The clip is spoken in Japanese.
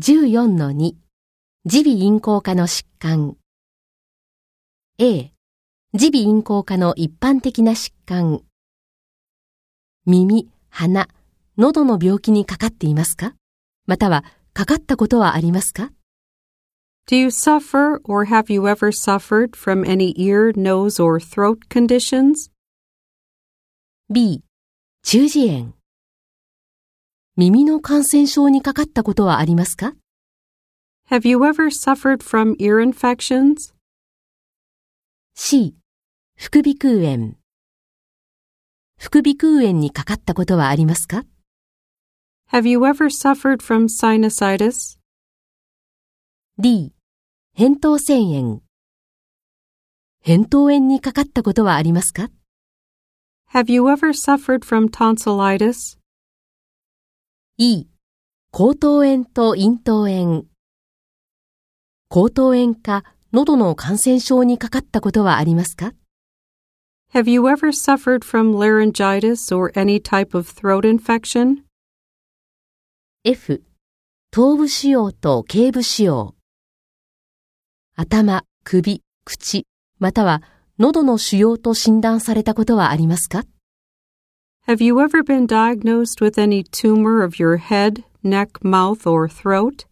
14-2耳鼻咽喉科の疾患 A 耳鼻咽喉科の一般的な疾患耳、鼻、喉の病気にかかっていますかまたはかかったことはありますか Do you suffer or have you ever suffered from any ear, nose, or throat conditions? B 中耳炎耳の感染症にかかったことはありますか Have you ever suffered from ear infections? C 副鼻腔炎副鼻腔炎にかかったことはありますか Have you ever suffered from sinusitis? D 扁桃腺炎扁桃炎にかかったことはありますか Have you ever suffered from tonsillitis? E 喉頭炎と咽頭炎。喉頭炎か喉の感染症にかかったことはありますか？Have you ever suffered from laryngitis or any type of throat infection? F 頭部腫瘍と頸部腫瘍。頭、首、口、または喉の腫瘍と診断されたことはありますか？Have you ever been diagnosed with any tumor of your head, neck, mouth, or throat?